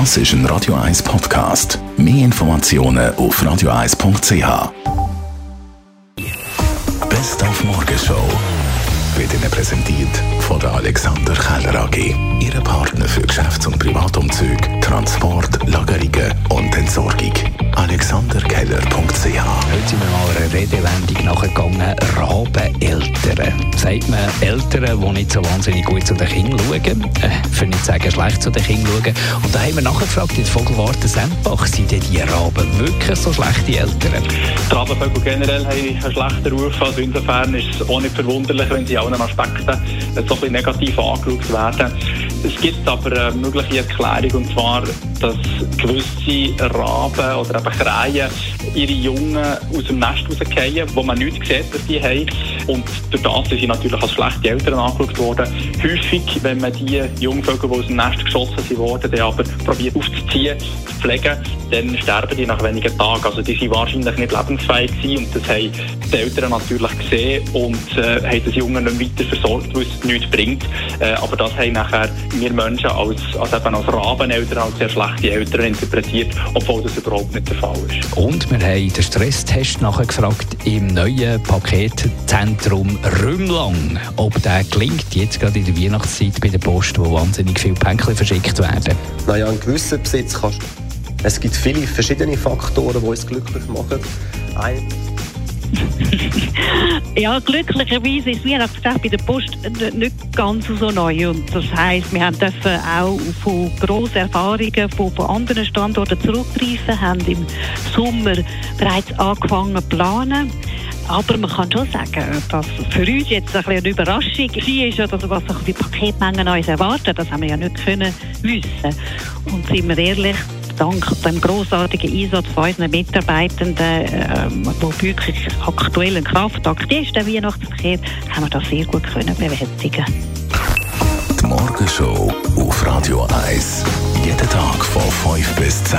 Das ist ein Radio 1 Podcast. Mehr Informationen auf radio1.ch. Best auf Morgenshow wird Ihnen präsentiert von der Alexander Keller AG. Ihre Partner für Geschäfts- und Privatumzüge, Transport, Lagerungen und Entsorgung. AlexanderKeller.ch Heute sind wir mal einer Redewendung nachgegangen. Rabeneltern. Sagt man Eltern, die nicht so wahnsinnig gut zu den Kindern schauen. Äh, für nicht sagen, schlecht zu den Kindern schauen. Und da haben wir nachgefragt in der Vogelwarte Sempach, sind denn die Raben wirklich so schlechte Eltern? Die Rabenvögel generell haben einen schlechten Ruf. Also insofern ist es auch nicht verwunderlich, wenn sie in allen Aspekten so ein bisschen negativ angeschaut werden. Es gibt aber eine mögliche Erklärung, und zwar, dass gewisse Raben oder eben Krähen ihre Jungen aus dem Nest rausfallen, wo man nicht sieht, dass die haben. Und durch das sind sie natürlich als schlechte Eltern angeschaut worden. Häufig, wenn man die Jungvögel, die aus dem Nest geschossen worden, dann aber probiert aufzuziehen, zu pflegen, dann sterben die nach wenigen Tagen. Also die sind wahrscheinlich nicht lebensfähig gewesen und das haben die Eltern natürlich gesehen und äh, haben das Junge nicht weiter versorgt, es nichts bringt. Äh, aber das haben nachher wir Menschen als, als, eben als Rabeneltern, als sehr schlechte Eltern interpretiert, obwohl das überhaupt nicht der Fall ist. Und wir haben den Stresstest nachgefragt im neuen Paketzentrum Rümlang. Ob der gelingt, jetzt gerade in der Weihnachtszeit bei der Post, wo wahnsinnig viele Päckchen verschickt werden. Naja, einen gewissen Besitz kannst du. Es gibt viele verschiedene Faktoren, die uns glücklich machen. Ein ja, glücklicherweise ist Weihnachtsgeschäft bei der Post nicht ganz so neu. Und das heisst, wir dürfen auch von grossen Erfahrungen von, von anderen Standorten zurückgreifen, haben im Sommer bereits angefangen zu planen. Aber man kann schon sagen, dass für uns jetzt ein eine Überraschung war, dass was die Paketmengen uns erwarten, das haben wir ja nicht können wissen. Und sind wir ehrlich, dank dem großartigen Einsatz von unseren Mitarbeitenden, ähm, die wirklich aktuell ein Kraftakt ist, der Weihnachtsverkehr, haben wir das sehr gut können bewältigen Die Morgenshow auf Radio 1. Jeden Tag von 5 bis 10.